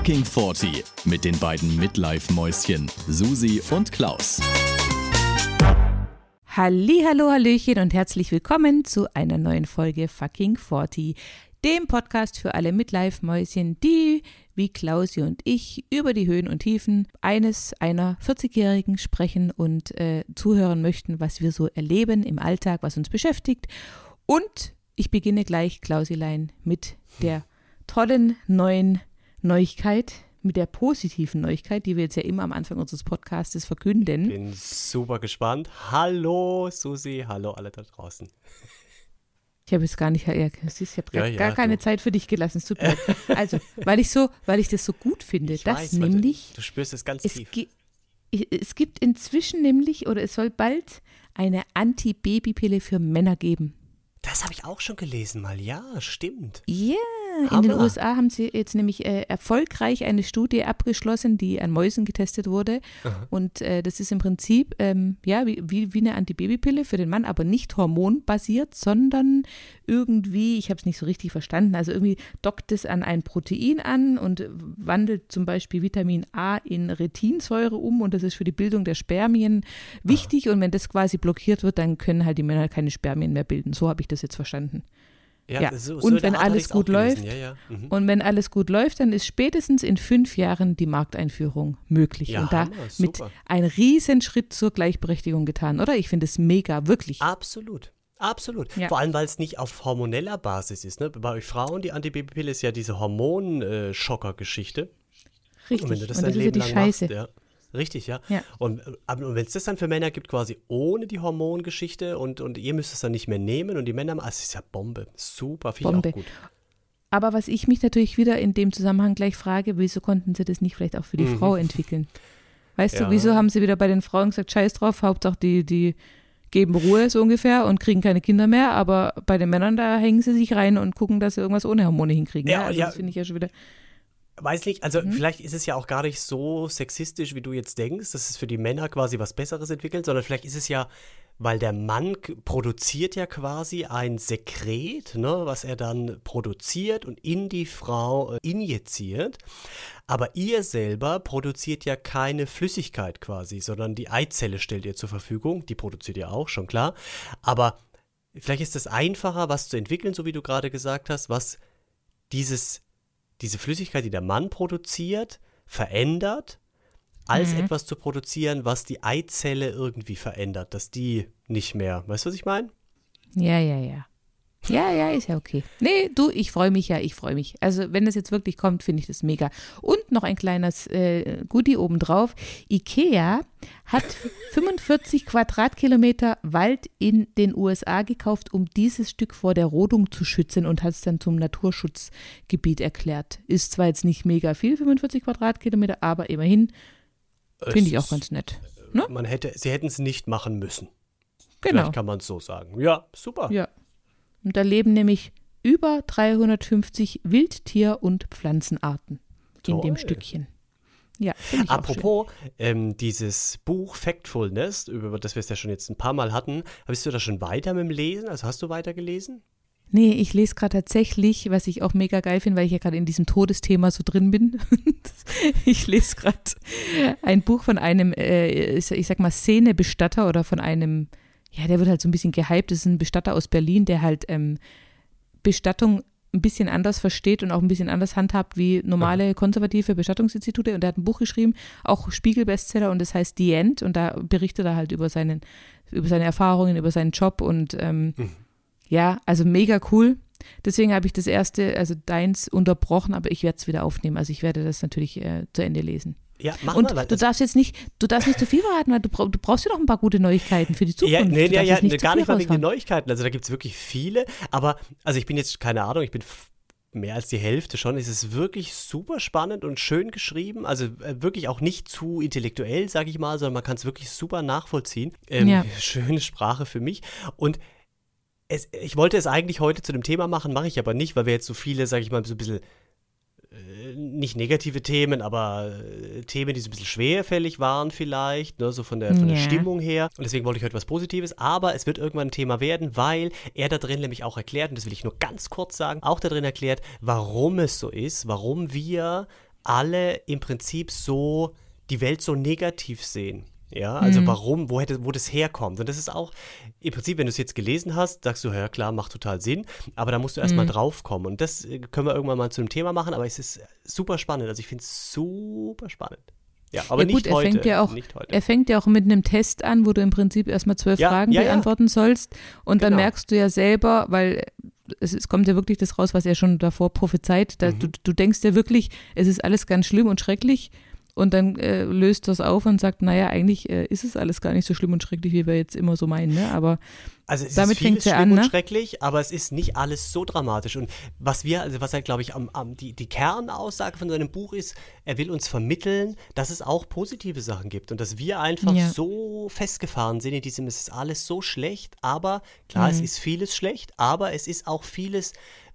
Fucking 40 mit den beiden Midlife-Mäuschen Susi und Klaus. Hallo, Hallöchen und herzlich willkommen zu einer neuen Folge Fucking 40, dem Podcast für alle Midlife-Mäuschen, die, wie Klausi und ich, über die Höhen und Tiefen eines einer 40-Jährigen sprechen und äh, zuhören möchten, was wir so erleben im Alltag, was uns beschäftigt. Und ich beginne gleich, Klausilein, mit der tollen neuen Neuigkeit, mit der positiven Neuigkeit, die wir jetzt ja immer am Anfang unseres Podcasts verkünden. Bin super gespannt. Hallo Susi, hallo alle da draußen. Ich habe jetzt gar nicht, ja, ich habe Ja, gar, ja, gar keine du. Zeit für dich gelassen. Es tut mir leid. Also, weil ich so, weil ich das so gut finde, Ich dass weiß, nämlich Du, du spürst es ganz es, tief. gi es gibt inzwischen nämlich oder es soll bald eine Anti-Baby-Pille für Männer geben. Das habe ich auch schon gelesen mal. Ja, stimmt. Ja, in den. USA haben sie jetzt nämlich äh, erfolgreich eine Studie abgeschlossen, die an Mäusen getestet wurde. Und äh, das ist im Prinzip ähm, ja wie, wie, wie eine Antibabypille für den Mann, aber nicht hormonbasiert, sondern irgendwie, ich habe es nicht so richtig verstanden, also irgendwie dockt es an ein Protein an und wandelt zum Beispiel Vitamin A in Retinsäure um und das ist für die Bildung der Spermien wichtig. Und wenn das quasi blockiert wird, dann können halt die Männer keine Spermien mehr bilden. So habe ich das jetzt verstanden. Ja, so, und so in der wenn alles gut läuft Ja, ja. Mhm. Und wenn alles gut läuft, dann ist spätestens in fünf Jahren die Markteinführung möglich. Ja, und da mit ein Riesenschritt zur Gleichberechtigung getan, oder? Ich finde es mega, wirklich. Absolut. Absolut. Ja. Vor allem, weil es nicht auf hormoneller Basis ist. Ne? Bei euch Frauen, die Antibabypille ist ja diese Hormonschocker-Geschichte. Richtig. Und wenn du das und dein das ist ja Leben die lang Scheiße. machst, ja. Richtig, ja. Ja. Und, äh, und wenn es das dann für Männer gibt, quasi ohne die Hormongeschichte und, und ihr müsst es dann nicht mehr nehmen und die Männer, ah, es ist ja Bombe. Super, finde ich auch gut. Aber was ich mich natürlich wieder in dem Zusammenhang gleich frage, wieso konnten sie das nicht vielleicht auch für die Frau entwickeln? Weißt Mhm. Ja. du, wieso haben sie wieder bei den Frauen gesagt, scheiß drauf, Hauptsache die, die geben Ruhe so ungefähr und kriegen keine Kinder mehr, aber bei den Männern, da hängen sie sich rein und gucken, dass sie irgendwas ohne Hormone hinkriegen. Ja, Ja, also ja. das finde ich ja schon wieder. Weiß nicht, also Mhm. vielleicht ist es ja auch gar nicht so sexistisch, wie du jetzt denkst, dass es für die Männer quasi was Besseres entwickelt, sondern vielleicht ist es ja, weil der Mann produziert ja quasi ein Sekret, ne, was er dann produziert und in die Frau äh, injiziert. Aber ihr selber produziert ja keine Flüssigkeit quasi, sondern die Eizelle stellt ihr zur Verfügung. Die produziert ihr auch, schon klar. Aber vielleicht ist es einfacher, was zu entwickeln, so wie du gerade gesagt hast, was dieses diese Flüssigkeit, die der Mann produziert, verändert, als etwas zu produzieren, was die Eizelle irgendwie verändert, dass die nicht mehr. Weißt du, was ich meine? Ja, ja, ja. Ja, ja, ist ja okay. Nee, du, ich freue mich ja, ich freue mich. Also, wenn das jetzt wirklich kommt, finde ich das mega. Und noch ein kleines äh, Goodie obendrauf. Ikea hat 45 Quadratkilometer Wald in den USA gekauft, um dieses Stück vor der Rodung zu schützen und hat es dann zum Naturschutzgebiet erklärt. Ist zwar jetzt nicht mega viel, 45 Quadratkilometer, aber immerhin finde ich auch ganz nett. Ne? Man hätte, sie hätten es nicht machen müssen. Genau. Vielleicht kann man es so sagen. Ja, super. Ja. Und da leben nämlich über 350 Wildtier- und Pflanzenarten in dem Toll. Stückchen. Ja. Apropos, ähm, dieses Buch Factfulness, über das wir es ja schon jetzt ein paar Mal hatten, bist du da schon weiter mit dem Lesen? Also hast du weiter gelesen? Nee, ich lese gerade tatsächlich, was ich auch mega geil finde, weil ich ja gerade in diesem Todesthema so drin bin. ich lese gerade ein Buch von einem, äh, ich ich sag mal, Szenebestatter oder von einem, ja, der wird halt so ein bisschen gehypt. Das ist ein Bestatter aus Berlin, der halt ähm, Bestattung ein bisschen anders versteht und auch ein bisschen anders handhabt wie normale konservative Bestattungsinstitute. Und er hat ein Buch geschrieben, auch Spiegel-Bestseller, und das heißt The End. Und da berichtet er halt über, seinen, über seine Erfahrungen, über seinen Job und ähm, ja, also mega cool. Deswegen habe ich das erste, also deins, unterbrochen, aber ich werde es wieder aufnehmen. Also ich werde das natürlich äh, zu Ende lesen. Ja, mach Und mal. Du darfst jetzt nicht, du darfst nicht zu viel verraten, weil du, du brauchst ja noch ein paar gute Neuigkeiten für die Zukunft. Ja, nee, ja, ja, nicht zu gar nicht mal wegen den. Neuigkeiten. Also da gibt es wirklich viele. Aber, also ich bin jetzt, keine Ahnung, ich bin mehr als die Hälfte schon. Es ist wirklich super spannend und schön geschrieben. Also äh, wirklich auch nicht zu intellektuell, sage ich mal, sondern man kann es wirklich super nachvollziehen. Ähm, Ja. Schöne Sprache für mich. Und es, ich wollte es eigentlich heute zu dem Thema machen, mache ich aber nicht, weil wir jetzt so viele, sage ich mal, so ein bisschen nicht negative Themen, aber äh, Themen, die so ein bisschen schwerfällig waren vielleicht, ne, so von der, von der Ja. Stimmung her. Und deswegen wollte ich heute was Positives, aber es wird irgendwann ein Thema werden, weil er da drin nämlich auch erklärt, und das will ich nur ganz kurz sagen, auch da drin erklärt, warum es so ist, warum wir alle im Prinzip so die Welt so negativ sehen. Ja, also Mhm. warum, wo, hätte, wo das herkommt. Und das ist auch, im Prinzip, wenn du es jetzt gelesen hast, sagst du, ja klar, macht total Sinn, aber da musst du erstmal Mhm. drauf kommen. Und das äh, können wir irgendwann mal zu einem Thema machen, aber es ist super spannend. Also ich finde es super spannend. Ja, aber ja gut, nicht er heute. fängt ja auch, nicht heute. er fängt ja auch mit einem Test an, wo du im Prinzip erstmal zwölf Ja, Fragen ja, beantworten sollst. Und dann Genau. merkst du ja selber, weil es, es kommt ja wirklich das raus, was er schon davor prophezeit. Da, Mhm. du, du denkst ja wirklich, es ist alles ganz schlimm und schrecklich. Und dann äh, löst das auf und sagt, naja, eigentlich äh, ist es alles gar nicht so schlimm und schrecklich, wie wir jetzt immer so meinen. Ne? Aber Also es Damit ist vieles schlimm an, und ne? schrecklich, aber es ist nicht alles so dramatisch. Und was wir, also was halt, glaube ich, am, am, die, die Kernaussage von seinem Buch ist, er will uns vermitteln, dass es auch positive Sachen gibt und dass wir einfach Ja. so festgefahren sind in diesem, es ist alles so schlecht, aber klar, Mhm. es ist vieles schlecht, aber es ist auch vieles,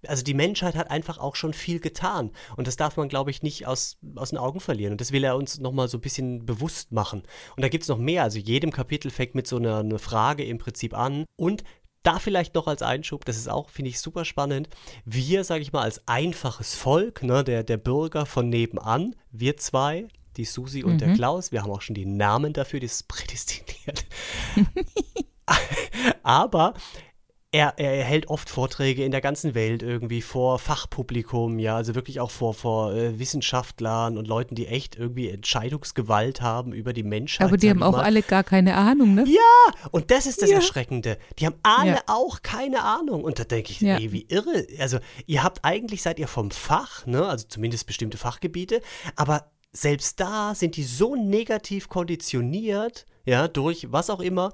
also die Menschheit hat einfach auch schon viel getan. Und das darf man, glaube ich, nicht aus, aus den Augen verlieren. Und das will er uns nochmal so ein bisschen bewusst machen. Und da gibt es noch mehr. Also jedem Kapitel fängt mit so einer, einer Frage im Prinzip an. Und da vielleicht noch als Einschub, das ist auch, finde ich, super spannend. Wir, sage ich mal, als einfaches Volk, ne, der, der Bürger von nebenan, wir zwei, die Susi und der Klaus, wir haben auch schon die Namen dafür, das ist prädestiniert. Aber er, er hält oft Vorträge in der ganzen Welt irgendwie vor Fachpublikum, ja, also wirklich auch vor, vor äh, Wissenschaftlern und Leuten, die echt irgendwie Entscheidungsgewalt haben über die Menschheit. aber die haben auch mal. alle gar keine Ahnung, ne? Ja, und das ist das Ja. Erschreckende. Die haben alle Ja. auch keine Ahnung. Und da denke ich, Ja. ey, wie irre. Also, ihr habt eigentlich, seid ihr vom Fach, ne, also zumindest bestimmte Fachgebiete, aber selbst da sind die so negativ konditioniert, ja, durch was auch immer,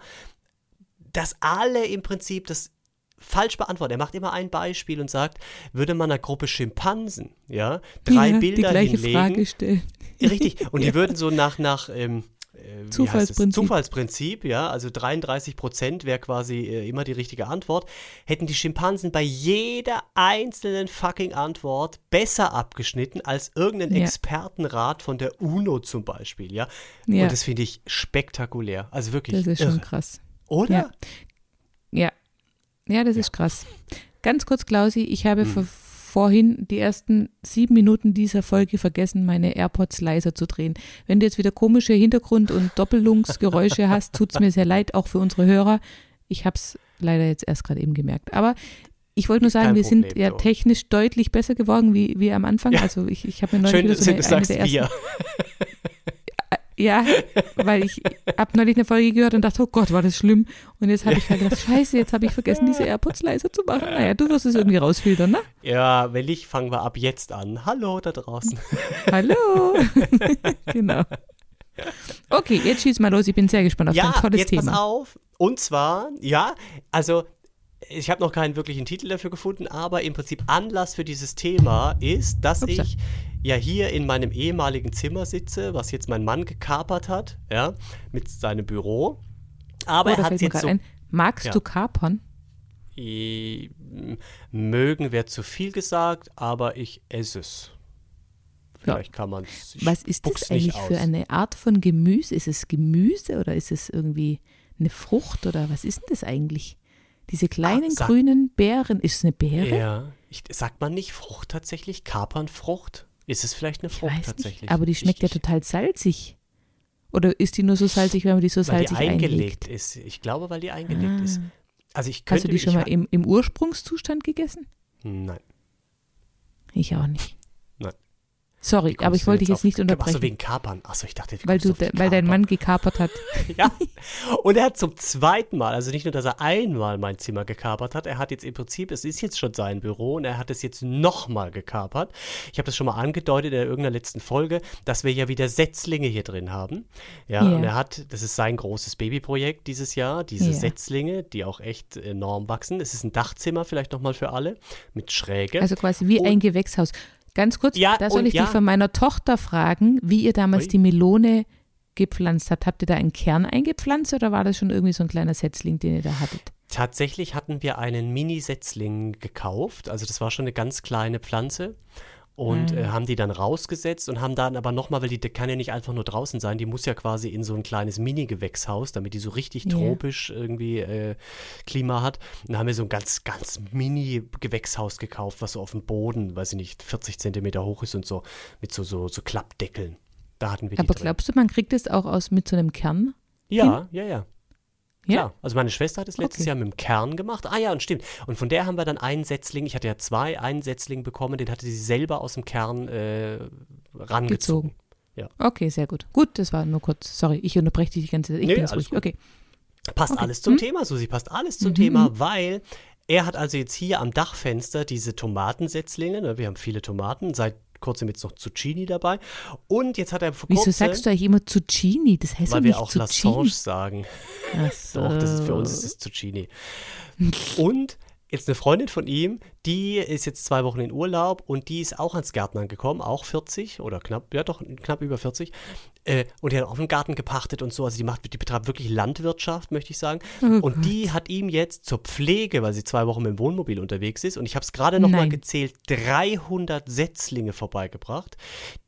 dass alle im Prinzip das falsch beantworten. Er macht immer ein Beispiel und sagt, würde man einer Gruppe Schimpansen, ja, drei ja, Bilder die gleiche hinlegen, Frage stellen. Richtig. Und die würden so nach, nach ähm, äh? Zufallsprinzip. Zufallsprinzip, ja, also 33 Prozent wäre quasi äh, immer die richtige Antwort, hätten die Schimpansen bei jeder einzelnen fucking Antwort besser abgeschnitten als irgendein Ja. Expertenrat von der UNO zum Beispiel, ja. Ja. Und das finde ich spektakulär. Also wirklich Das ist irre. schon krass. Oder? Ja. Ja. Ja, das ist krass. Ganz kurz, Klausi, ich habe Hm. vor, vorhin die ersten sieben Minuten dieser Folge vergessen, meine AirPods leiser zu drehen. Wenn du jetzt wieder komische Hintergrund- und Doppelungsgeräusche hast, tut es mir sehr leid, auch für unsere Hörer. Ich habe es leider jetzt erst gerade eben gemerkt. Aber ich wollte nur sagen, wir sind Problem, ja so. technisch deutlich besser geworden wie, wie am Anfang. Ja. Also ich, ich habe mir neulich Schön, wieder so eine, eine der ersten. ja, weil ich habe neulich eine Folge gehört und dachte, oh Gott, war das schlimm. Und jetzt habe ich halt gedacht, scheiße, jetzt habe ich vergessen, diese AirPods leiser zu machen. Naja, du wirst es irgendwie rausfiltern, ne? Ja, wenn nicht, fangen wir ab jetzt an. Hallo da draußen. Hallo. genau. Okay, jetzt schieß mal los. Ich bin sehr gespannt auf ja, dein tolles jetzt Thema. pass auf. Und zwar, ja, also ich habe noch keinen wirklichen Titel dafür gefunden, aber im Prinzip Anlass für dieses Thema ist, dass Upsa. ich ja hier in meinem ehemaligen Zimmer sitze, was jetzt mein Mann gekapert hat, ja, mit seinem Büro. Aber oh, er hat jetzt so ein. Magst Ja. du kapern? M- mögen wäre zu viel gesagt, aber ich esse es. Ja. Vielleicht kann man es. Was ist das eigentlich für eine Art von Gemüse? Ist es Gemüse oder ist es irgendwie eine Frucht oder was ist denn das eigentlich? Diese kleinen sag- grünen Beeren, ist es eine Beere? Ja, ich, sagt man nicht Frucht tatsächlich? Kapernfrucht? Ist es vielleicht eine Frucht weiß tatsächlich? nicht, aber die schmeckt ich, ja total salzig. Oder ist die nur so salzig, wenn man die so Weil die salzig eingelegt einlegt? ist. Ich glaube, weil die eingelegt ist. Ah. Also ich könnte Hast du die schon mal im, im Ursprungszustand gegessen? Nein. Ich auch nicht. Sorry, aber ich wollte dich jetzt nicht Achso, unterbrechen, wegen Kapern. Achso, ich dachte, weil, du, weil dein? Mann gekapert hat. Ja. Und er hat zum zweiten Mal, also nicht nur, dass er einmal mein Zimmer gekapert hat, er hat jetzt im Prinzip, es ist jetzt schon sein Büro und er hat es jetzt nochmal gekapert. Ich habe das schon mal angedeutet in irgendeiner letzten Folge, dass wir ja wieder Setzlinge hier drin haben. Ja, Ja. und er hat, das ist sein großes Babyprojekt dieses Jahr, diese Ja. Setzlinge, die auch echt enorm wachsen. Es ist ein Dachzimmer vielleicht nochmal für alle, mit Schräge. Also quasi wie Und- ein Gewächshaus. Ganz kurz, Ja, da soll ich ja. dich von meiner Tochter fragen, wie ihr damals Ui. die Melone gepflanzt habt. Habt ihr da einen Kern eingepflanzt oder war das schon irgendwie so ein kleiner Setzling, den ihr da hattet? Tatsächlich hatten wir einen Mini-Setzling gekauft. Also das war schon eine ganz kleine Pflanze. Und Mhm. äh, haben die dann rausgesetzt und haben dann aber nochmal, weil die, kann ja nicht einfach nur draußen sein, die muss ja quasi in so ein kleines Mini-Gewächshaus, damit die so richtig Ja. tropisch irgendwie äh, Klima hat. Und da haben wir so ein ganz, ganz Mini-Gewächshaus gekauft, was so auf dem Boden, weiß ich nicht, 40 Zentimeter hoch ist und so, mit so, so, so Klappdeckeln. Da hatten wir die Aber drin. glaubst du, man kriegt es auch aus mit so einem Kern? Ja, ja, ja. Ja? Klar. Also meine Schwester hat es letztes Okay. Jahr mit dem Kern gemacht. Ah ja, und stimmt. Und von der haben wir dann einen Setzling, ich hatte ja zwei, einen Setzling bekommen, den hatte sie selber aus dem Kern äh, rangezogen. Gezogen. Okay, sehr gut. Gut, das war nur kurz. Sorry, ich unterbreche dich die ganze Zeit. Ich Nee, bin jetzt alles ruhig. gut. Okay. Passt Okay. alles zum Hm? Thema, Susi, passt alles zum Mhm. Thema, weil er hat also jetzt hier am Dachfenster diese Tomatensetzlinge. Ne? Wir haben viele Tomaten, seit kurzem jetzt noch Zucchini dabei. Und jetzt hat er vor Wieso kurzem, sagst du eigentlich immer Zucchini? Das heißt weil wir nicht auch Zucchini. Lassange sagen. Ach so. Doch, das ist für uns ist es Zucchini. Und jetzt eine Freundin von ihm, die ist jetzt zwei Wochen in Urlaub und die ist auch ans Gärtnern gekommen, auch 40 oder knapp, ja doch, knapp über 40. Äh, und die hat auch einen Garten gepachtet und so. Also die macht, die betreibt wirklich Landwirtschaft, möchte ich sagen. Oh und die hat ihm jetzt zur Pflege, weil sie zwei Wochen mit dem Wohnmobil unterwegs ist, und ich habe es gerade noch mal Nein. gezählt, 300 Setzlinge vorbeigebracht,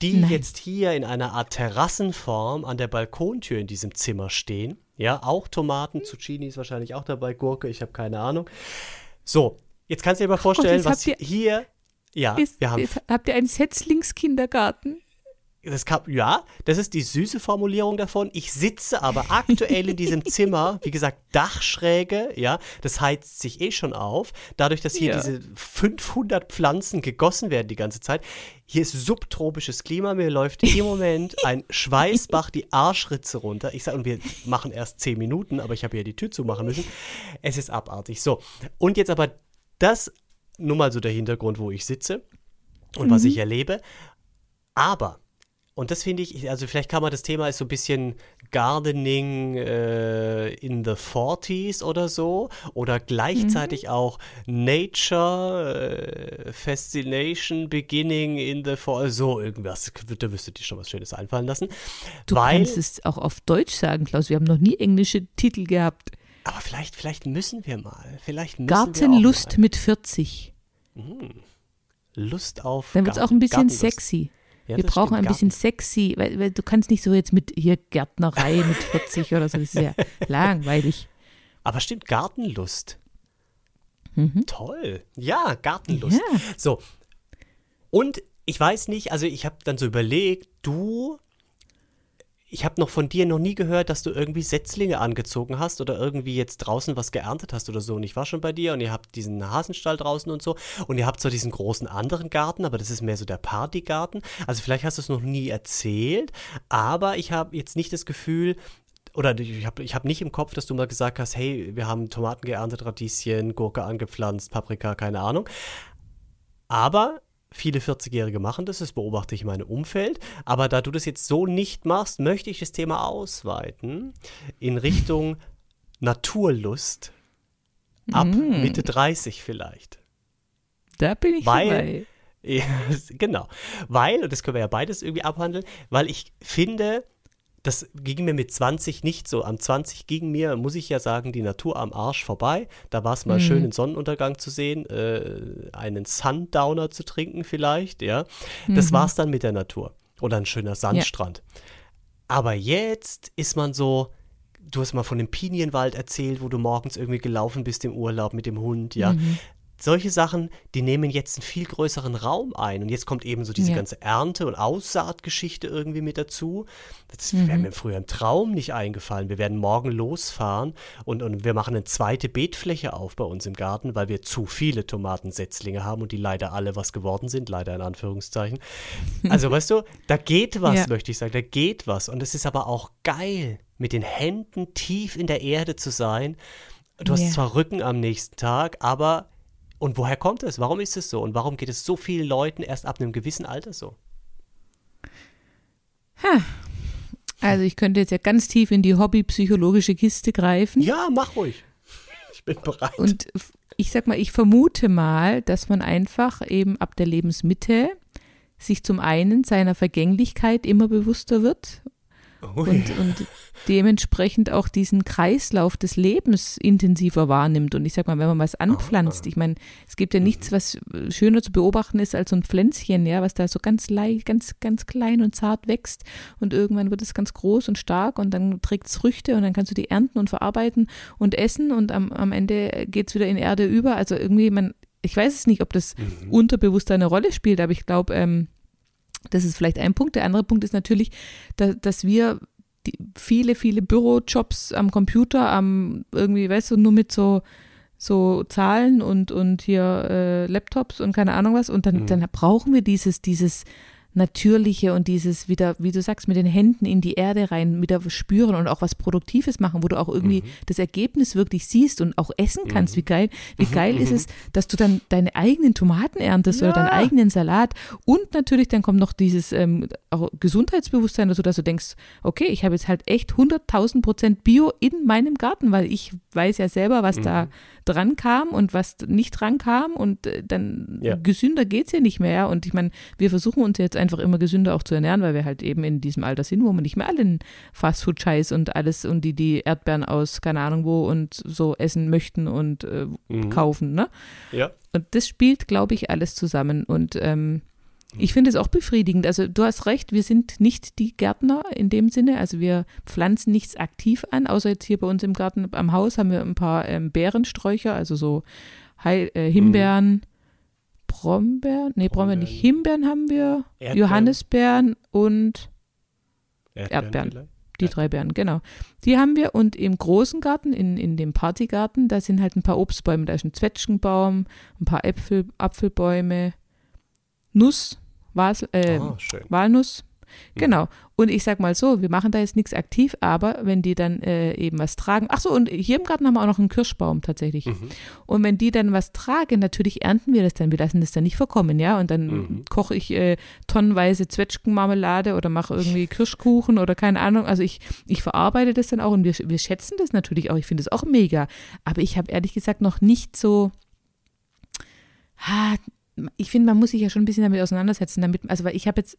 die Nein. jetzt hier in einer Art Terrassenform an der Balkontür in diesem Zimmer stehen. Ja, auch Tomaten, Zucchini ist wahrscheinlich auch dabei, Gurke, ich habe keine Ahnung. So, jetzt kannst du dir mal vorstellen, was ihr- hier. Ja, Ist, wir haben habt ihr einen Setzlingskindergarten? Das kann, ja, das ist die süße Formulierung davon. Ich sitze aber aktuell in diesem Zimmer, wie gesagt, Dachschräge, ja, das heizt sich eh schon auf. Dadurch, dass hier Ja. diese 500 Pflanzen gegossen werden die ganze Zeit. Hier ist subtropisches Klima, mir läuft im Moment ein Schweißbach die Arschritze runter. Ich sage, und wir machen erst 10 Minuten, aber ich habe hier die Tür zumachen müssen. Es ist abartig. So, und jetzt aber das, nur mal so der Hintergrund, wo ich sitze und was ich erlebe. Aber und das finde ich, also vielleicht kann man das Thema ist so ein bisschen Gardening äh, in the 40s oder so oder gleichzeitig auch Nature äh, Fascination Beginning in the 40s, so irgendwas, da wüsste dir schon was Schönes einfallen lassen. Du weil, kannst es auch auf Deutsch sagen, Klaus. Wir haben noch nie englische Titel gehabt. aber vielleicht, vielleicht müssen wir mal, vielleicht müssen wir Gartenlust auch mit 40. mal. Lust auf Dann wird es auch ein bisschen Gartenlust. sexy. Ja, Wir brauchen ein bisschen sexy, weil, weil du kannst nicht so jetzt mit hier Gärtnerei mit 40 oder so, das ist ja langweilig. Aber stimmt, Gartenlust. Mhm. Toll. Ja, Gartenlust. Ja. So. Und ich weiß nicht, also ich habe dann so überlegt, du, ich habe noch von dir noch nie gehört, dass du irgendwie Setzlinge angezogen hast oder irgendwie jetzt draußen was geerntet hast oder so. Und ich war schon bei dir und ihr habt diesen Hasenstall draußen und so. Und ihr habt so diesen großen anderen Garten, aber das ist mehr so der Partygarten. Also vielleicht hast du es noch nie erzählt, aber ich habe jetzt nicht das Gefühl, oder ich habe ich hab nicht im Kopf, dass du mal gesagt hast, hey, wir haben Tomaten geerntet, Radieschen, Gurke angepflanzt, Paprika, keine Ahnung. Aber viele 40-Jährige machen das, das beobachte ich in meinem Umfeld. Aber da du das jetzt so nicht machst, möchte ich das Thema ausweiten in Richtung Naturlust. Ab Mitte 30 vielleicht. Da bin ich Weil- dabei. Ja, genau. Weil, und das können wir ja beides irgendwie abhandeln, weil ich finde, das ging mir mit 20 nicht so. Am 20 ging mir, muss ich ja sagen, die Natur am Arsch vorbei. Da war es mal Mhm. schön, den Sonnenuntergang zu sehen, äh, einen Sundowner zu trinken vielleicht, ja. Das Mhm. war's dann mit der Natur. Oder ein schöner Sandstrand. Aber jetzt ist man so, du hast mal von dem Pinienwald erzählt, wo du morgens irgendwie gelaufen bist im Urlaub mit dem Hund, ja. Mhm. Solche Sachen, die nehmen jetzt einen viel größeren Raum ein. Und jetzt kommt eben so diese Ja. ganze Ernte- und Aussaatgeschichte irgendwie mit dazu. Das Mhm. wäre mir früher im Traum nicht eingefallen. Wir werden morgen losfahren und, und wir machen eine zweite Beetfläche auf bei uns im Garten, weil wir zu viele Tomatensetzlinge haben und die leider alle was geworden sind, leider in Anführungszeichen. Also weißt du, da geht was, Ja. möchte ich sagen, da geht was. Und es ist aber auch geil, mit den Händen tief in der Erde zu sein. Du hast Ja. zwar Rücken am nächsten Tag, aber und woher kommt es? Warum ist es so? Und warum geht es so vielen Leuten erst ab einem gewissen Alter so? Also ich könnte jetzt ja ganz tief in die hobbypsychologische Kiste greifen. Ja, mach ruhig. Ich bin bereit. Und ich sag mal, ich vermute mal, dass man einfach eben ab der Lebensmitte sich zum einen seiner Vergänglichkeit immer bewusster wird und, und dementsprechend auch diesen Kreislauf des Lebens intensiver wahrnimmt. Und ich sag mal, wenn man was anpflanzt, ich meine, es gibt ja Mhm. nichts, was schöner zu beobachten ist als so ein Pflänzchen, ja, was da so ganz leicht, ganz, ganz klein und zart wächst und irgendwann wird es ganz groß und stark und dann trägt es Früchte und dann kannst du die ernten und verarbeiten und essen und am, am Ende geht es wieder in Erde über. Also irgendwie, man, ich weiß es nicht, ob das Mhm. unterbewusst eine Rolle spielt, aber ich glaube, ähm, das ist vielleicht ein Punkt. Der andere Punkt ist natürlich, da, dass wir viele, viele Bürojobs am Computer, am irgendwie, weißt du, nur mit so, so Zahlen und, und hier äh, Laptops und keine Ahnung was. Und dann, Mhm. dann brauchen wir dieses, dieses Natürliche und dieses wieder, wie du sagst, mit den Händen in die Erde rein, wieder spüren und auch was Produktives machen, wo du auch irgendwie Mhm. das Ergebnis wirklich siehst und auch essen kannst. Mhm. Wie geil, wie geil ist es, dass du dann deine eigenen Tomaten erntest oder deinen Ja. eigenen Salat und natürlich dann kommt noch dieses ähm, auch Gesundheitsbewusstsein dazu, dass du denkst, okay, ich habe jetzt halt echt 100.000 Prozent Bio in meinem Garten, weil ich weiß ja selber, was da Mhm. Dran kam und was nicht dran kam und äh, dann Ja. gesünder geht es ja nicht mehr. Und ich meine, wir versuchen uns jetzt einfach immer gesünder auch zu ernähren, weil wir halt eben in diesem Alter sind, wo man nicht mehr allen Fastfood-Scheiß und alles und die, die Erdbeeren aus keine Ahnung wo und so essen möchten und äh, Mhm. kaufen, ne? Ja. Und das spielt, glaube ich, alles zusammen. Und ähm, ich finde es auch befriedigend. Also du hast recht, wir sind nicht die Gärtner in dem Sinne. Also wir pflanzen nichts aktiv an, außer jetzt hier bei uns im Garten am Haus haben wir ein paar ähm, Beerensträucher, also so Heil, äh, Himbeeren, Brombeeren, nee, Brombeeren nicht, Himbeeren haben wir, Erdbeeren. Johannisbeeren und Erdbeeren. vielleicht? die drei Beeren, genau. Die haben wir und im großen Garten, in, in dem Partygarten, da sind halt ein paar Obstbäume. Da ist ein Zwetschgenbaum, ein paar Äpfel, Apfelbäume, Nuss, Was, äh, Ah, schön. Walnuss. Mhm. Genau. Und ich sag mal so, wir machen da jetzt nichts aktiv, aber wenn die dann äh, eben was tragen, ach so, und hier im Garten haben wir auch noch einen Kirschbaum tatsächlich. Mhm. Und wenn die dann was tragen, natürlich ernten wir das dann. Wir lassen das dann nicht verkommen, ja. Und dann Mhm. koche ich äh, tonnenweise Zwetschgenmarmelade oder mache irgendwie Kirschkuchen oder keine Ahnung. Also ich, ich verarbeite das dann auch und wir, wir schätzen das natürlich auch. Ich finde es auch mega. Aber ich habe ehrlich gesagt noch nicht so. Ha, ich finde, man muss sich ja schon ein bisschen damit auseinandersetzen, damit, also weil ich habe jetzt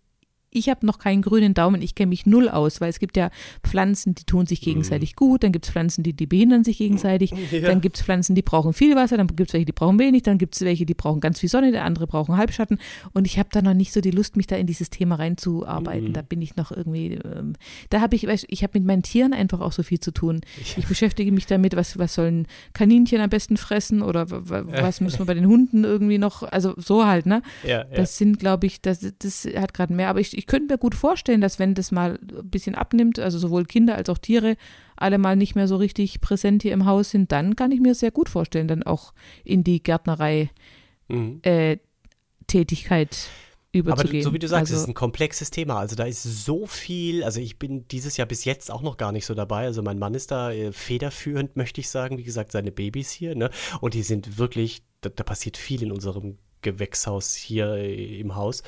ich habe noch keinen grünen Daumen, ich kenne mich null aus, weil es gibt ja Pflanzen, die tun sich gegenseitig gut, dann gibt es Pflanzen, die, die behindern sich gegenseitig, Ja. dann gibt es Pflanzen, die brauchen viel Wasser, dann gibt es welche, die brauchen wenig, dann gibt es welche, die brauchen ganz viel Sonne, der andere brauchen Halbschatten und ich habe da noch nicht so die Lust, mich da in dieses Thema reinzuarbeiten, Mhm. da bin ich noch irgendwie, ähm, da habe ich, weißt, ich habe mit meinen Tieren einfach auch so viel zu tun. Ich beschäftige mich damit, was, was sollen Kaninchen am besten fressen oder was müssen wir bei den Hunden irgendwie noch, also so halt, ne? Ja, ja. Das sind, glaube ich, das, das hat gerade mehr. Aber ich, ich könnte mir gut vorstellen, dass wenn das mal ein bisschen abnimmt, also sowohl Kinder als auch Tiere alle mal nicht mehr so richtig präsent hier im Haus sind, dann kann ich mir sehr gut vorstellen, dann auch in die Gärtnerei Mhm. äh, Tätigkeit Aber überzugehen. so wie du sagst, es ist also, ein komplexes Thema. Also da ist so viel, also ich bin dieses Jahr bis jetzt auch noch gar nicht so dabei. Also mein Mann ist da äh, federführend, möchte ich sagen. Wie gesagt, seine Babys hier, ne? Und die sind wirklich, da, da passiert viel in unserem Gewächshaus hier äh, im Haus.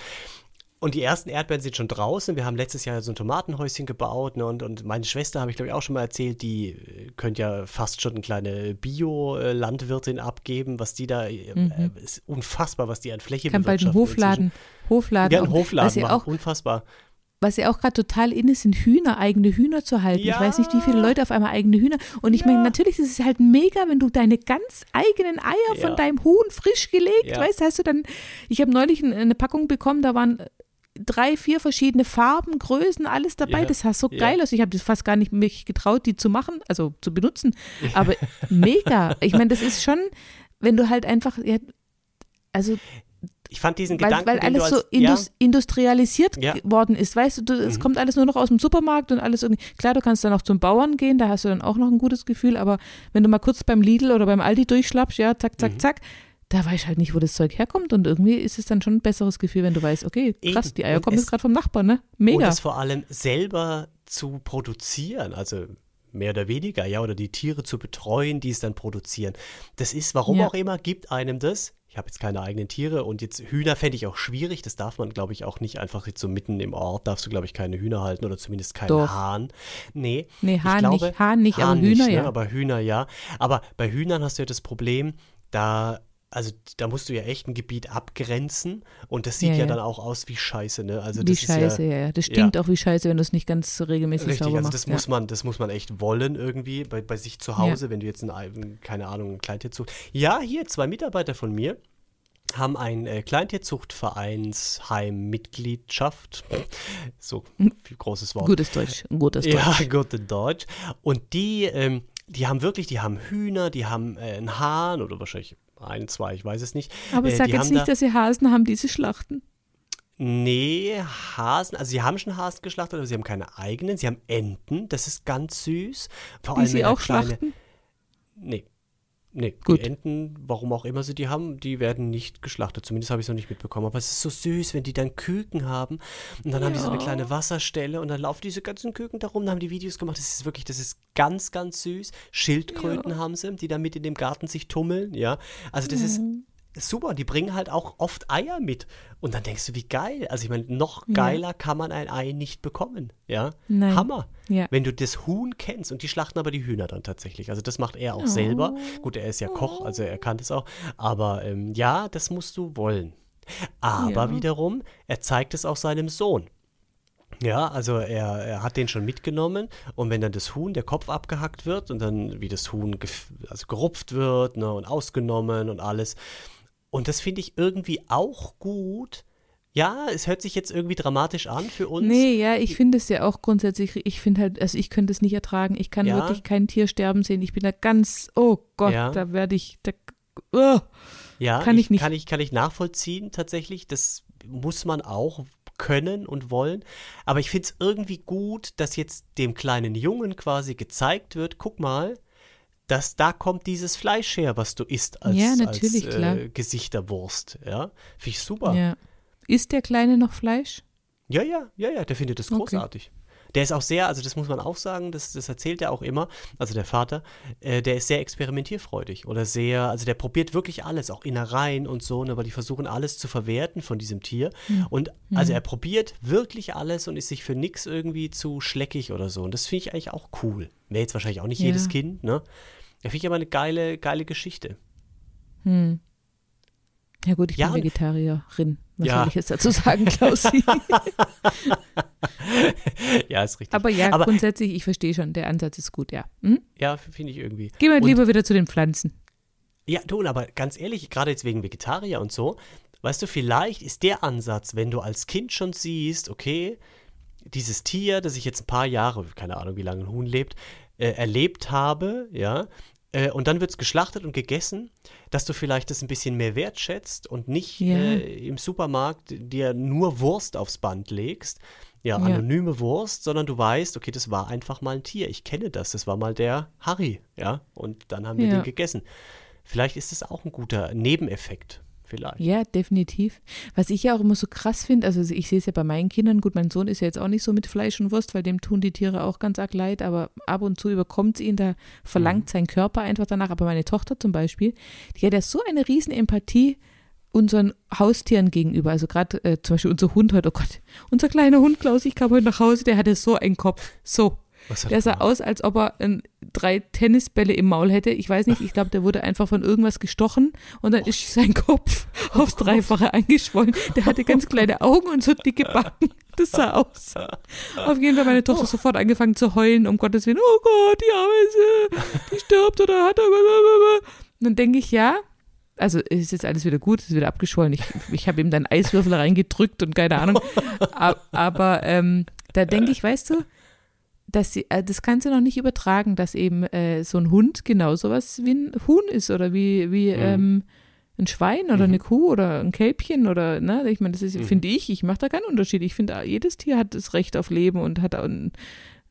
Und die ersten Erdbeeren sind schon draußen. Wir haben letztes Jahr so ein Tomatenhäuschen gebaut. Ne? Und, und meine Schwester, habe ich glaube ich auch schon mal erzählt, die äh, könnte ja fast schon eine kleine Bio-Landwirtin abgeben. Was die da, äh, Mhm. äh, ist unfassbar, was die an Fläche kann bald einen Hofladen, Hofladen, ja, einen Hofladen was ja machen, auch unfassbar. was ja auch gerade total in ist, sind Hühner, eigene Hühner zu halten. Ja. Ich weiß nicht, wie viele Leute auf einmal eigene Hühner. Und ich meine, natürlich ist es halt mega, wenn du deine ganz eigenen Eier Ja. von deinem Huhn frisch gelegt, Ja. weißt, hast du dann, ich habe neulich ein- eine Packung bekommen, da waren drei, vier verschiedene Farben, Größen, alles dabei. Ja. Das sah so Ja. geil aus. Ich habe das fast gar nicht mich getraut, die zu machen, also zu benutzen. Aber mega. Ich meine, das ist schon, wenn du halt einfach, ja, also Ich fand diesen weil, Gedanken, weil alles so als, indus industrialisiert Ja. worden ist. Weißt du, du es Mhm. kommt alles nur noch aus dem Supermarkt und alles irgendwie. Klar, du kannst dann auch zum Bauern gehen, da hast du dann auch noch ein gutes Gefühl, aber wenn du mal kurz beim Lidl oder beim Aldi durchschlappst, ja, zack, zack, Mhm. zack, da weißt du halt nicht, wo das Zeug herkommt und irgendwie ist es dann schon ein besseres Gefühl, wenn du weißt, okay, krass, Eben. die Eier Und kommen jetzt gerade vom Nachbarn, ne? und Mega. es vor allem selber zu produzieren, also mehr oder weniger, ja, oder die Tiere zu betreuen, die es dann produzieren. Das ist, warum Ja. auch immer, gibt einem das. Ich habe jetzt keine eigenen Tiere und jetzt Hühner fände ich auch schwierig. Das darf man, glaube ich, auch nicht einfach jetzt so mitten im Ort, darfst du, glaube ich, keine Hühner halten oder zumindest keinen Doch. Hahn. Nee. Nee, ich Hahn glaube, nicht, Hahn nicht, aber Hahn Hühner nicht, ja. Ne, aber Hühner ja. Aber bei Hühnern hast du ja das Problem, da also da musst du ja echt ein Gebiet abgrenzen und das sieht Ja, ja, ja. dann auch aus wie Scheiße, ne? Also wie das scheiße, ist ja, ja. Das stinkt auch wie scheiße, wenn du es nicht ganz regelmäßig Richtig, sauber also machst. das ja. muss man, das muss man echt wollen irgendwie bei, bei sich zu Hause, wenn du jetzt ein, ein, keine Ahnung, ein Kleintierzucht. Ja, hier zwei Mitarbeiter von mir haben ein äh, Kleintierzuchtvereinsheim-Mitgliedschaft. So viel großes Wort. Gutes Deutsch, gutes Deutsch. Ja, gute Deutsch. Und die, ähm, die haben wirklich, die haben Hühner, die haben äh, einen Hahn oder wahrscheinlich ein, zwei, ich weiß es nicht. Aber äh, sag jetzt nicht, da, dass sie Hasen haben, diese Schlachten. Nee, Hasen, also sie haben schon Hasen geschlachtet, aber sie haben keine eigenen. Sie haben Enten, das ist ganz süß. Vor Die allem sie auch schlachten. Nee. Nee, Gut. die Enten, warum auch immer sie die haben, die werden nicht geschlachtet. Zumindest habe ich es noch nicht mitbekommen. Aber es ist so süß, wenn die dann Küken haben und dann haben die so eine Ja. kleine Wasserstelle und dann laufen diese ganzen Küken da rum, dann haben die Videos gemacht. Das ist wirklich, das ist ganz, ganz süß. Schildkröten haben sie, die da mit in dem Garten sich tummeln, ja. Also das ist Mhm. Super. Die bringen halt auch oft Eier mit. Und dann denkst du, wie geil. Also ich meine, noch Ja. geiler kann man ein Ei nicht bekommen, ja. Nein. Hammer. Ja. Wenn du das Huhn kennst und die schlachten aber die Hühner dann tatsächlich. Also das macht er auch selber. Gut, er ist ja Koch, also er kann das auch. Aber ähm, ja, das musst du wollen. Aber Ja. wiederum, er zeigt es auch seinem Sohn. Ja, also er, er hat den schon mitgenommen und wenn dann das Huhn, der Kopf abgehackt wird und dann wie das Huhn also gerupft wird ne, und ausgenommen und alles. Und das finde ich irgendwie auch gut. Ja, es hört sich jetzt irgendwie dramatisch an für uns. Nee, ja, ich finde es ja auch grundsätzlich, ich finde halt, also ich könnte es nicht ertragen. Ich kann Ja. wirklich kein Tier sterben sehen. Ich bin da ganz, oh Gott, Ja. da werde ich, da, oh, Ja, Kann ich nicht. Kann ich, kann ich nachvollziehen tatsächlich. Das muss man auch können und wollen. Aber ich finde es irgendwie gut, dass jetzt dem kleinen Jungen quasi gezeigt wird, guck mal, dass da kommt dieses Fleisch her, was du isst als, Ja, natürlich, als äh, Gesichterwurst. Ja, finde ich super. Ja. ja. Isst der Kleine noch Fleisch? ja, ja, ja, der findet das Okay. großartig. Der ist auch sehr, also das muss man auch sagen, das, das erzählt er auch immer, also der Vater, äh, der ist sehr experimentierfreudig oder sehr, also der probiert wirklich alles, auch Innereien und so, ne, weil die versuchen alles zu verwerten von diesem Tier. Und also er probiert wirklich alles und ist sich für nichts irgendwie zu schleckig oder so. Und das finde ich eigentlich auch cool. Wäre jetzt wahrscheinlich auch nicht Ja. jedes Kind, ne? Ja, finde ich aber eine geile, geile Geschichte. Hm. Ja gut, ich Ja, bin Vegetarierin. Was Ja. soll ich jetzt dazu sagen, Klausi? ja, ist richtig. Aber ja, Aber- grundsätzlich, ich verstehe schon, der Ansatz ist gut, ja. Hm? ja, finde ich irgendwie. Gehen wir Und- lieber wieder zu den Pflanzen. Ja, du, aber ganz ehrlich, gerade jetzt wegen Vegetarier und so, weißt du, vielleicht ist der Ansatz, wenn du als Kind schon siehst, okay, dieses Tier, das ich jetzt ein paar Jahre, keine Ahnung, wie lange ein Huhn lebt, äh, erlebt habe, ja, äh, und dann wird es geschlachtet und gegessen, dass du vielleicht das ein bisschen mehr wertschätzt und nicht Ja. äh, im Supermarkt dir nur Wurst aufs Band legst, ja, Ja. anonyme Wurst, sondern du weißt, okay, das war einfach mal ein Tier. Ich kenne das, das war mal der Harry, ja, und dann haben wir Ja. den gegessen. Vielleicht ist es auch ein guter Nebeneffekt. Vielleicht. Ja, definitiv. Was ich ja auch immer so krass finde, also ich sehe es ja bei meinen Kindern, gut, mein Sohn ist ja jetzt auch nicht so mit Fleisch und Wurst, weil dem tun die Tiere auch ganz arg leid, aber ab und zu überkommt es ihn, da verlangt Mhm. sein Körper einfach danach. Aber meine Tochter zum Beispiel, die hat ja so eine riesen Empathie unseren Haustieren gegenüber. Also gerade äh, zum Beispiel unser Hund heute, oh Gott, unser kleiner Hund Klaus, ich kam heute nach Hause, der hatte so einen Kopf, so. Der er sah aus, als ob er ähm, drei Tennisbälle im Maul hätte. Ich weiß nicht, ich glaube, der wurde einfach von irgendwas gestochen und dann ist sein Kopf aufs Dreifache eingeschwollen. Der hatte ganz kleine Augen und so dicke Backen. Das sah aus. Auf jeden Fall meine Tochter sofort angefangen zu heulen, um Gottes Willen. Oh Gott, die Arme, ist, äh, die stirbt oder hat er. Und dann denke ich, ja, also ist jetzt alles wieder gut, ist wieder abgeschwollen. Ich, ich habe ihm dann Eiswürfel reingedrückt und keine Ahnung. A- Aber ähm, da denke ich, weißt du, dass sie, äh, das kannst du noch nicht übertragen, dass eben äh, so ein Hund genau sowas wie ein Huhn ist oder wie, wie Mhm. ähm, ein Schwein oder eine Kuh oder ein Kälbchen oder, ne, ich meine, das ist, Mhm. finde ich, ich mache da keinen Unterschied. Ich finde, jedes Tier hat das Recht auf Leben und hat auch ein,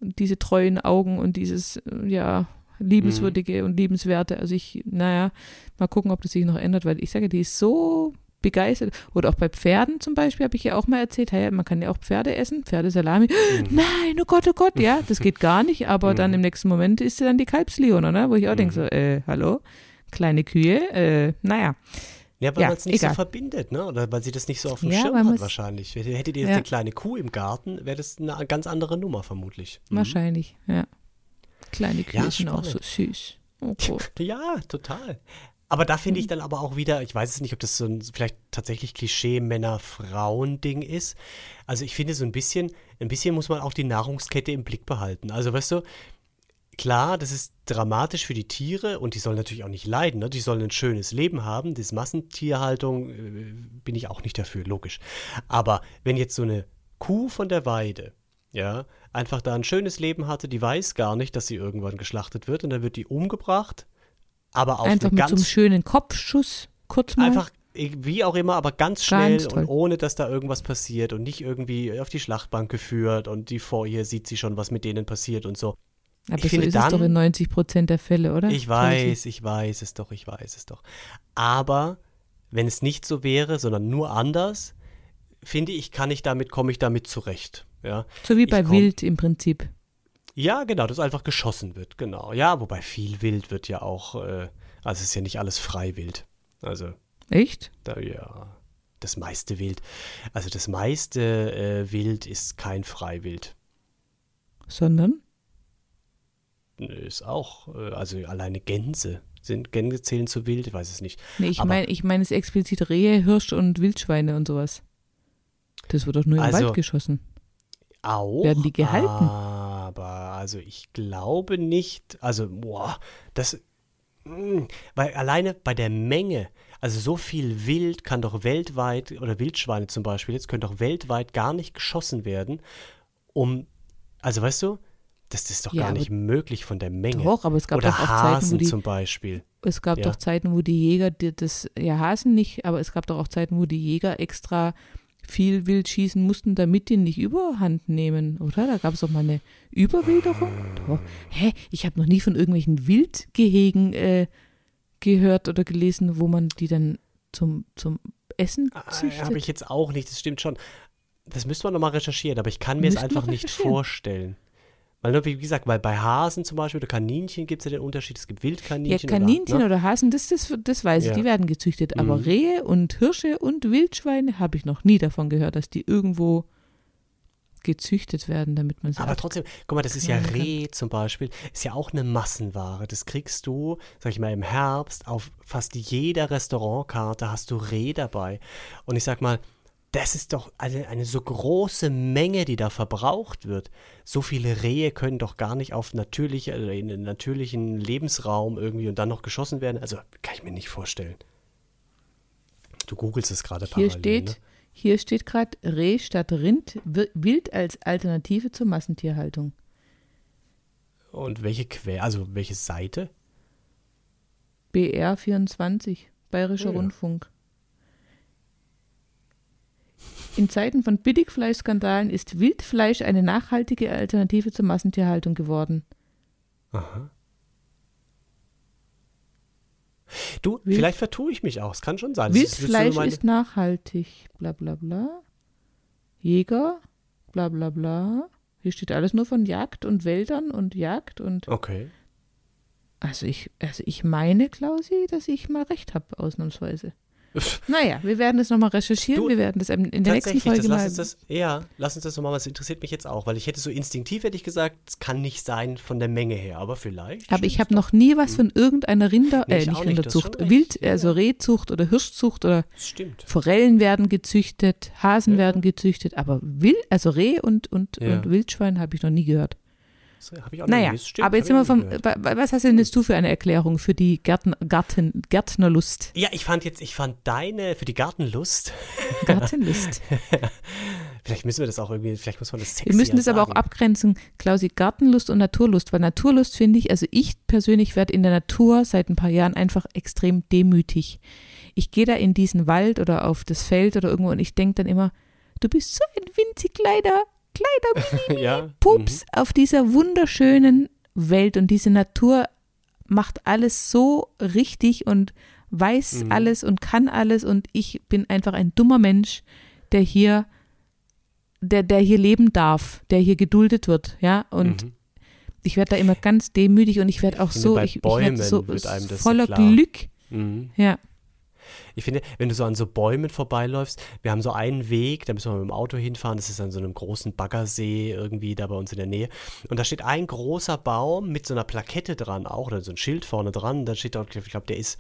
diese treuen Augen und dieses, äh, ja, liebenswürdige und liebenswerte. Also ich, naja, mal gucken, ob das sich noch ändert, weil ich sage, die ist so begeistert. Oder auch bei Pferden zum Beispiel, habe ich ja auch mal erzählt, hey, man kann ja auch Pferde essen, Pferdesalami. Nein, oh Gott, oh Gott, ja, das geht gar nicht, aber dann im nächsten Moment ist sie dann die Kalbsleone, ne? wo ich auch denke so, äh, hallo, kleine Kühe, äh, naja. Ja, weil Ja, man es nicht egal. so verbindet, ne? Oder weil sie das nicht so auf dem Ja, Schirm hat wahrscheinlich. Hättet ihr jetzt Ja. eine kleine Kuh im Garten, wäre das eine ganz andere Nummer vermutlich. Mhm. Wahrscheinlich, ja. Kleine Kühe Ja, sind auch so süß. Oh Gott. Ja, total. Aber da finde ich dann aber auch wieder, ich weiß es nicht, ob das so ein vielleicht tatsächlich Klischee-Männer-Frauen-Ding ist. Also ich finde so ein bisschen, ein bisschen muss man auch die Nahrungskette im Blick behalten. Also weißt du, klar, das ist dramatisch für die Tiere und die sollen natürlich auch nicht leiden. Ne? Die sollen ein schönes Leben haben. Das Massentierhaltung äh, bin ich auch nicht dafür, logisch. Aber wenn jetzt so eine Kuh von der Weide, ja, einfach da ein schönes Leben hatte, die weiß gar nicht, dass sie irgendwann geschlachtet wird und dann wird die umgebracht aber auf Einfach eine mit so einem schönen Kopfschuss kurz mal. einfach wie auch immer, aber ganz schnell Ganz und ohne, dass da irgendwas passiert und nicht irgendwie auf die Schlachtbank geführt und die vor ihr sieht sie schon, was mit denen passiert und so. Aber ich so finde ist es doch dann- in 90 Prozent der Fälle, oder? Ich weiß, ich weiß es doch, ich weiß es doch. Aber wenn es nicht so wäre, sondern nur anders, finde ich, kann ich damit, komme ich damit zurecht. Ja, So wie bei komm- Wild im Prinzip. Ja genau, dass einfach geschossen wird, genau. Ja, wobei viel Wild wird ja auch, äh, also es ist ja nicht alles Freiwild. Also Echt? Da, ja, das meiste Wild. Also das meiste äh, Wild ist kein Freiwild. Sondern? Ist auch, äh, also alleine Gänse. Sind Gänse zählen zu wild? Ich weiß es nicht. Nee, ich meine ich meine es explizit Rehe, Hirsch und Wildschweine und sowas. Das wird doch nur im Also, Wald geschossen. Auch. Werden die gehalten? Aber, also ich glaube nicht, also, boah, das, mh, weil alleine bei der Menge, also so viel Wild kann doch weltweit, oder Wildschweine zum Beispiel, jetzt können doch weltweit gar nicht geschossen werden, um, also weißt du, das ist doch Ja, gar nicht möglich von der Menge. Doch, aber es gab Oder doch auch Zeiten, wo Hasen die zum Beispiel. Es gab Ja. doch Zeiten, wo die Jäger das, ja Hasen nicht, aber es gab doch auch Zeiten, wo die Jäger extra viel wild schießen mussten, damit die nicht überhand nehmen, oder? Da gab es doch mal eine Überwilderung. Doch. Hä? Ich habe noch nie von irgendwelchen Wildgehegen äh, gehört oder gelesen, wo man die dann zum, zum Essen züchtet. Habe Ah, ich jetzt auch nicht, das stimmt schon. Das müsste man nochmal recherchieren, aber ich kann mir es einfach nicht vorstellen. Weil, wie gesagt, weil bei Hasen zum Beispiel oder Kaninchen gibt es ja den Unterschied. Es gibt ja, Wildkaninchen. Kaninchen oder, oder, ne? Hasen, das, das, das weiß ich, Ja. die werden gezüchtet. Aber Mhm. Rehe und Hirsche und Wildschweine habe ich noch nie davon gehört, dass die irgendwo gezüchtet werden, damit man sie Aber ab- trotzdem, guck mal, das ist ja. Reh zum Beispiel, ist ja auch eine Massenware. Das kriegst du, sag ich mal, im Herbst auf fast jeder Restaurantkarte hast du Reh dabei. Und ich sag mal, das ist doch eine, eine so große Menge, die da verbraucht wird. So viele Rehe können doch gar nicht auf natürliche, also in einen natürlichen Lebensraum irgendwie und dann noch geschossen werden. Also kann ich mir nicht vorstellen. Du googelst es gerade Hier parallel. steht, ne? hier steht gerade Reh statt Rind, wi- Wild als Alternative zur Massentierhaltung. Und welche Quelle, also welche Seite? BR 24, Bayerischer Oh ja. Rundfunk. In Zeiten von Billigfleischskandalen ist Wildfleisch eine nachhaltige Alternative zur Massentierhaltung geworden. Aha. Du, Wild- vielleicht vertue ich mich auch. Es kann schon sein. Ist Wildfleisch meine- ist nachhaltig, bla bla bla. Jäger, bla bla bla. Hier steht alles nur von Jagd und Wäldern und Jagd und Okay. also ich, also ich meine, Klausi, dass ich mal recht habe, ausnahmsweise. Naja, wir werden das nochmal recherchieren, Du, wir werden das in der nächsten Folge das, lass uns das, ja, lass uns das nochmal, das interessiert mich jetzt auch, weil ich hätte so instinktiv, hätte ich gesagt, es kann nicht sein von der Menge her, aber vielleicht. aber ich habe noch nie was von irgendeiner Rinder, Nee, äh, ich nicht Rinderzucht. Wild, Ja, also. Rehzucht oder Hirschzucht oder stimmt. Forellen werden gezüchtet, Hasen Ja. werden gezüchtet, aber Wild, also Reh und, und, Ja. und Wildschwein habe ich noch nie gehört. Das hab ich auch Naja. Das stimmt, aber jetzt auch vom, was hast denn jetzt du für eine Erklärung für die Garten, Garten, Gärtnerlust? Ja, ich fand jetzt, ich fand deine für die Gartenlust. Gartenlust. vielleicht müssen wir das auch irgendwie, vielleicht muss man das sexy Wir müssen das aber auch sagen. abgrenzen, Klausi, Gartenlust und Naturlust, weil Naturlust finde ich, also ich persönlich werde in der Natur seit ein paar Jahren einfach extrem demütig. Ich gehe da in diesen Wald oder auf das Feld oder irgendwo und ich denke dann immer, du bist so ein winzig kleiner, kleiner ja. Pups auf dieser wunderschönen Welt und diese Natur macht alles so richtig und weiß Mhm. alles und kann alles und ich bin einfach ein dummer Mensch, der hier, der, der hier leben darf, der hier geduldet wird, ja, Mhm. und Mhm. ich werde da immer ganz demütig und ich werde auch finde, so, ich, ich werde so so voller klar. Glück, Mhm. ja. Ich finde, wenn du so an so Bäumen vorbeiläufst, wir haben so einen Weg, da müssen wir mit dem Auto hinfahren, das ist an so einem großen Baggersee irgendwie da bei uns in der Nähe. Und da steht ein großer Baum mit so einer Plakette dran auch, oder so ein Schild vorne dran, da steht dort, ich glaube, der ist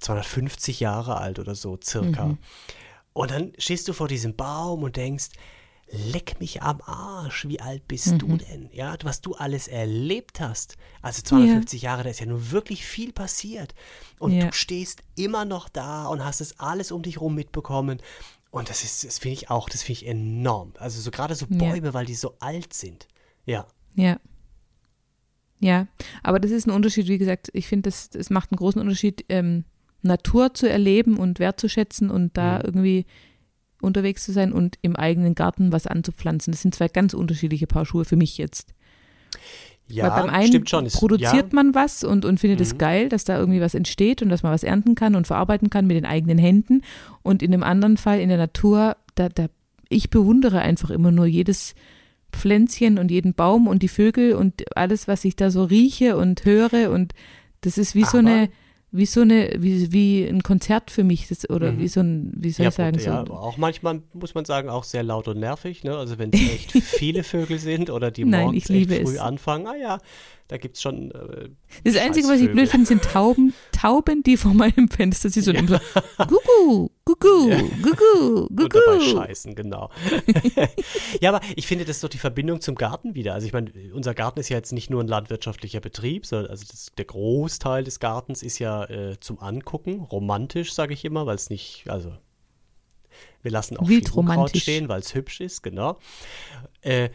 250 Jahre alt oder so circa. Mhm. Und dann stehst du vor diesem Baum und denkst, leck mich am Arsch, wie alt bist Mhm. du denn? Ja, was du alles erlebt hast. Also 250 Jahre, da ist ja nun wirklich viel passiert. Und Ja. du stehst immer noch da und hast es alles um dich rum mitbekommen. Und das ist, das finde ich auch, das finde ich enorm. Also so gerade so Ja. Bäume, weil die so alt sind. Ja. Ja. Ja, aber das ist ein Unterschied, wie gesagt, ich finde, das, das macht einen großen Unterschied, ähm, Natur zu erleben und wertzuschätzen und da Mhm. irgendwie unterwegs zu sein und im eigenen Garten was anzupflanzen. Das sind zwei ganz unterschiedliche Paar Schuhe für mich jetzt. Ja, Weil beim einen stimmt schon. Produziert ja, man was und, und findet es Mhm. geil, dass da irgendwie was entsteht und dass man was ernten kann und verarbeiten kann mit den eigenen Händen. Und in dem anderen Fall in der Natur, da, da, ich bewundere einfach immer nur jedes Pflänzchen und jeden Baum und die Vögel und alles, was ich da so rieche und höre. Und das ist wie so Aber- eine, wie so eine, wie, wie ein Konzert für mich. Das, oder Mhm. wie so ein, wie soll ja, ich sagen, ja, so. auch manchmal muss man sagen, auch sehr laut und nervig. Ne? Also wenn es echt viele Vögel sind oder die Nein, morgens früh es. anfangen, ah ja, da gibt es schon äh, Das Einzige, was ich blöd finde, sind Tauben, Tauben, die vor meinem Fenster sind und immer so, Gugu, Gugu, Gugu, und dabei Gugu. scheißen, genau. ja, aber ich finde, das ist doch die Verbindung zum Garten wieder. Also ich meine, unser Garten ist ja jetzt nicht nur ein landwirtschaftlicher Betrieb, sondern also das, der Großteil des Gartens ist ja äh, zum Angucken, romantisch, sage ich immer, weil es nicht, also wir lassen auch Wild viel Unkraut romantisch. stehen, weil es hübsch ist, genau. Äh,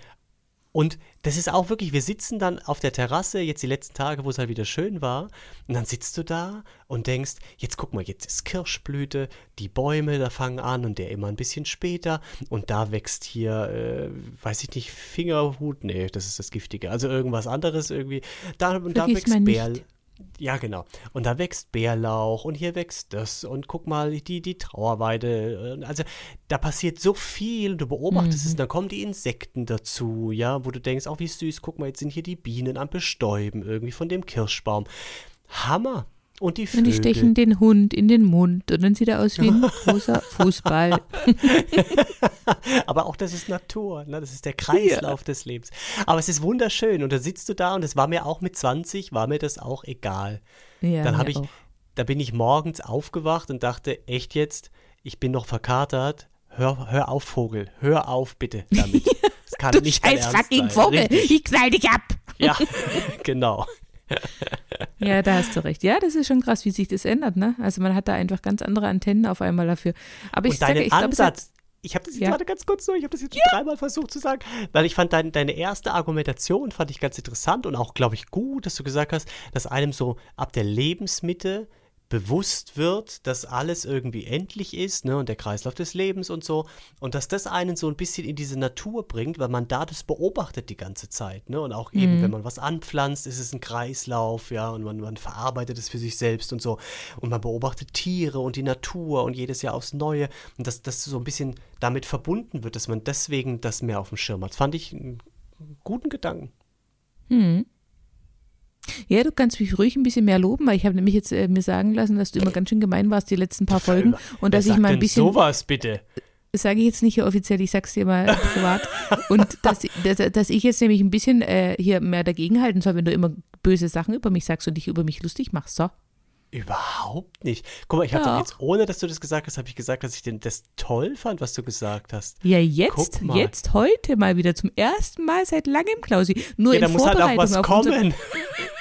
und das ist auch wirklich, wir sitzen dann auf der Terrasse, jetzt die letzten Tage, wo es halt wieder schön war, und dann sitzt du da und denkst, jetzt guck mal, jetzt ist Kirschblüte, die Bäume, da fangen an und der immer ein bisschen später. Und da wächst hier, äh, weiß ich nicht, Fingerhut, nee, das ist das Giftige, also irgendwas anderes irgendwie, da, und da wächst mein Bär, nicht. Ja, genau. Und da wächst Bärlauch und hier wächst das und guck mal, die, die Trauerweide. äh, Also da passiert so viel, du beobachtest es, dann kommen die Insekten dazu, ja, wo du denkst, auch wie süß, guck mal, jetzt sind hier die Bienen am Bestäuben irgendwie von dem Kirschbaum. Hammer. Und die Und die stechen den Hund in den Mund und dann sieht er aus wie ein großer Fußball. Aber auch das ist Natur, ne? das ist der Kreislauf des Lebens. Aber es ist wunderschön und da sitzt du da und es war mir auch mit 20, war mir das auch egal. Ja, Dann habe ich, auch. da bin ich morgens aufgewacht und dachte, echt jetzt, ich bin noch verkatert. Hör, hör auf, Vogel, hör auf bitte damit. Das kann Du nicht scheiß fucking. Vogel, Richtig. ich knall dich ab. Ja, genau. Ja, da hast du recht. Ja, das ist schon krass, wie sich das ändert, ne? Also man hat da einfach ganz andere Antennen auf einmal dafür. Aber ich Und deinen sage, ich Ansatz, ich habe das jetzt Ja. gerade ganz kurz so, ich habe das jetzt schon dreimal versucht zu sagen, weil ich fand dein, deine erste Argumentation fand ich ganz interessant und auch, glaube ich, gut, dass du gesagt hast, dass einem so ab der Lebensmitte bewusst wird, dass alles irgendwie endlich ist, ne, und der Kreislauf des Lebens und so, und dass das einen so ein bisschen in diese Natur bringt, weil man da das beobachtet die ganze Zeit, ne, und auch eben, wenn man was anpflanzt, ist es ein Kreislauf, ja, und man, man verarbeitet es für sich selbst und so, und man beobachtet Tiere und die Natur und jedes Jahr aufs Neue, und dass das so ein bisschen damit verbunden wird, dass man deswegen das mehr auf dem Schirm hat. Fand ich einen guten Gedanken. Hm. Ja, du kannst mich ruhig ein bisschen mehr loben, weil ich habe nämlich jetzt äh, mir sagen lassen, dass du immer ganz schön gemein warst die letzten paar Folgen und dass ich mal ein bisschen sowas bitte. Das sage ich jetzt nicht hier offiziell, ich sag's dir mal privat. Und dass, dass, dass ich jetzt nämlich ein bisschen äh, hier mehr dagegenhalten soll, wenn du immer böse Sachen über mich sagst und dich über mich lustig machst. So. Überhaupt nicht. Guck mal, ich habe jetzt, ohne dass du das gesagt hast, habe ich gesagt, dass ich denn das toll fand, was du gesagt hast. Ja, jetzt, jetzt heute mal wieder zum ersten Mal seit langem, Klausi. Nur Ja, da in muss halt auch was kommen.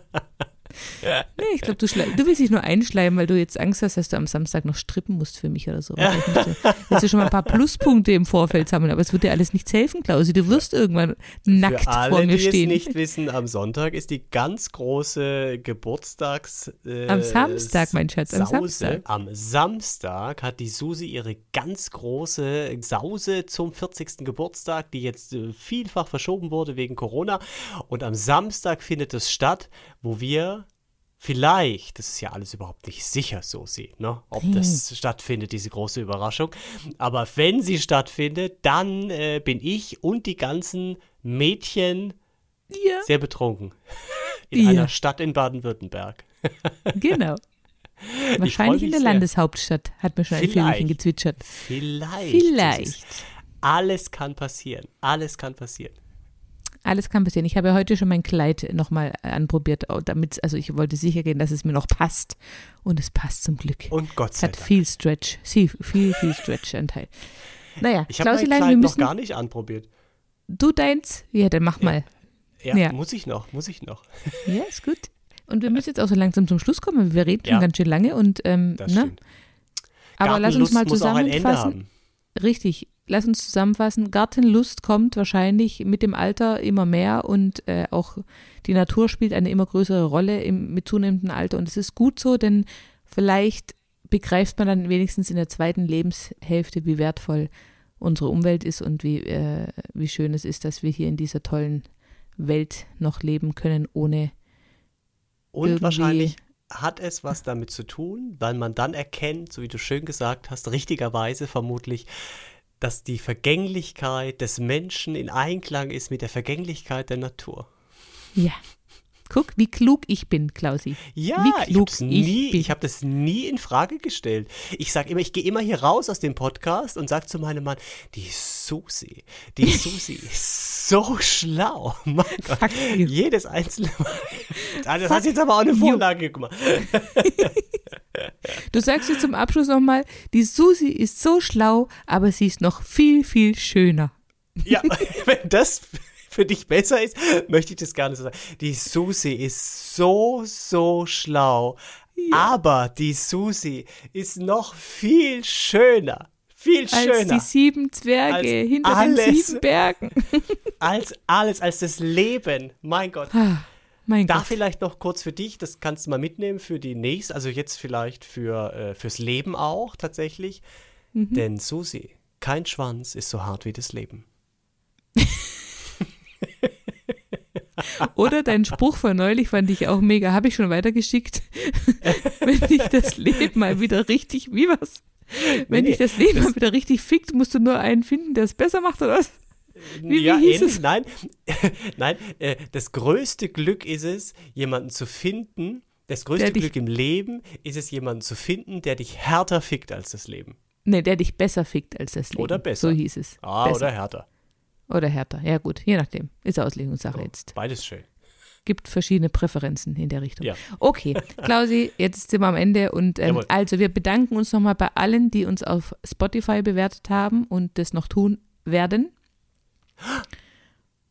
Nee, ich glaube, du, du willst dich nur einschleimen, weil du jetzt Angst hast, dass du am Samstag noch strippen musst für mich oder so. Du, willst du schon mal ein paar Pluspunkte im Vorfeld sammeln, aber es wird dir alles nichts helfen, Klausi. Du wirst irgendwann nackt Für alle, vor mir die stehen. es nicht wissen, am Sonntag ist die ganz große Geburtstags... Äh, Am Samstag, mein Schatz, am Sause. Samstag. Am Samstag hat die Susi ihre ganz große Sause zum 40. Geburtstag, die jetzt äh, vielfach verschoben wurde wegen Corona. Und am Samstag findet es statt, wo wir vielleicht, das ist ja alles überhaupt nicht sicher, Susi, ne, ob das stattfindet, diese große Überraschung. Aber wenn sie stattfindet, dann äh, bin ich und die ganzen Mädchen Ja, sehr betrunken. In Ja. einer Stadt in Baden-Württemberg. genau. Wahrscheinlich in der sehr. Landeshauptstadt, hat mir schon ein. Vögelchen gezwitschert. Vielleicht. Vielleicht. Alles kann passieren. Alles kann passieren. Alles kann passieren. Ich habe ja heute schon mein Kleid nochmal anprobiert, damit, also ich wollte sicher gehen, dass es mir noch passt. Und es passt zum Glück. Und Gott Es sei hat Dank. viel Stretch, viel, viel, viel Stretch-Anteil. Naja, Ich habe mein wir Kleid noch müssen, gar nicht anprobiert. du deins? Ja, dann mach mal. Ja, Ja. muss ich noch, muss ich noch. Ja, ist gut. Und wir müssen jetzt auch so langsam zum Schluss kommen. Wir reden schon Ja. ganz schön lange und ähm, Das ne? stimmt. Aber lass uns mal zusammenfassen. Richtig, lass uns zusammenfassen. Gartenlust kommt wahrscheinlich mit dem Alter immer mehr und äh, auch die Natur spielt eine immer größere Rolle im, mit zunehmendem Alter. Und es ist gut so, denn vielleicht begreift man dann wenigstens in der zweiten Lebenshälfte, wie wertvoll unsere Umwelt ist und wie, äh, wie schön es ist, dass wir hier in dieser tollen Welt noch leben können, ohne Und wahrscheinlich hat es was damit zu tun, weil man dann erkennt, so wie du schön gesagt hast, richtigerweise vermutlich, dass die Vergänglichkeit des Menschen in Einklang ist mit der Vergänglichkeit der Natur. Ja. Guck, wie klug ich bin, Klausi. Ja, Wie ich klug habe ich nie, bin. ich habe das nie in Frage gestellt. Ich sag immer, ich gehe immer hier raus aus dem Podcast und sage zu meinem Mann, die Susi, die Susi ist so schlau. Mein Gott, Fuck jedes einzelne Mal. Ah, Das Fuck hast jetzt aber auch eine. Vorlage gemacht. Du sagst jetzt zum Abschluss nochmal, die Susi ist so schlau, aber sie ist noch viel, viel schöner. Ja, wenn das für dich besser ist, möchte ich das gar nicht so sagen. Die Susi ist so, so schlau. Aber die Susi ist noch viel schöner. Viel Als schöner. die sieben Zwerge Als hinter alles. den sieben Bergen. als alles, als das Leben. Mein Gott. Ah, mein Da Gott. vielleicht noch kurz für dich, das kannst du mal mitnehmen für die nächste, also jetzt vielleicht für, äh, fürs Leben auch tatsächlich. Mhm. Denn Susi, kein Schwanz ist so hart wie das Leben. Oder dein Spruch von neulich fand ich auch mega. Habe ich schon weitergeschickt. Wenn dich das Leben mal wieder richtig, wie was? Wenn Nee, dich das Leben mal wieder richtig fickt, musst du nur einen finden, der es besser macht, oder was? Wie- wie ja, hieß ähnlich, es? nein, nein, äh, das größte Glück ist es, jemanden zu finden, das größte Glück im Leben ist es, jemanden zu finden, der dich härter fickt als das Leben. Nee, der dich besser fickt als das Leben. Oder besser. So hieß es. Ah, besser. oder härter. Oder härter. Ja, gut, je nachdem. Ist Auslegungssache jetzt. Beides schön. Gibt verschiedene Präferenzen in der Richtung. Ja. Okay, Klausi, jetzt sind wir am Ende und ähm, also wir bedanken uns nochmal bei allen, die uns auf Spotify bewertet haben und das noch tun werden.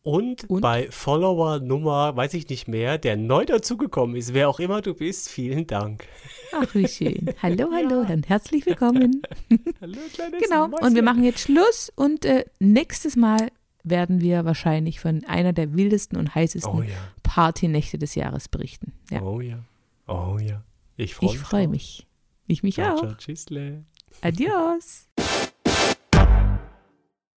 Und, Und? bei Follower Nummer, weiß ich nicht mehr, der neu dazugekommen ist, wer auch immer du bist, vielen Dank. Ach, wie schön. Hallo, hallo und herzlich willkommen. Hallo, kleines Genau, und wir Mäuschen. machen jetzt Schluss und äh, nächstes Mal werden wir wahrscheinlich von einer der wildesten und heißesten Oh ja, Partynächte des Jahres berichten. Ja, oh ja, oh ja. Ich freue ich mich. freue drauf. mich. Ich mich Ciao, auch. ciao, tschüssle. Adios.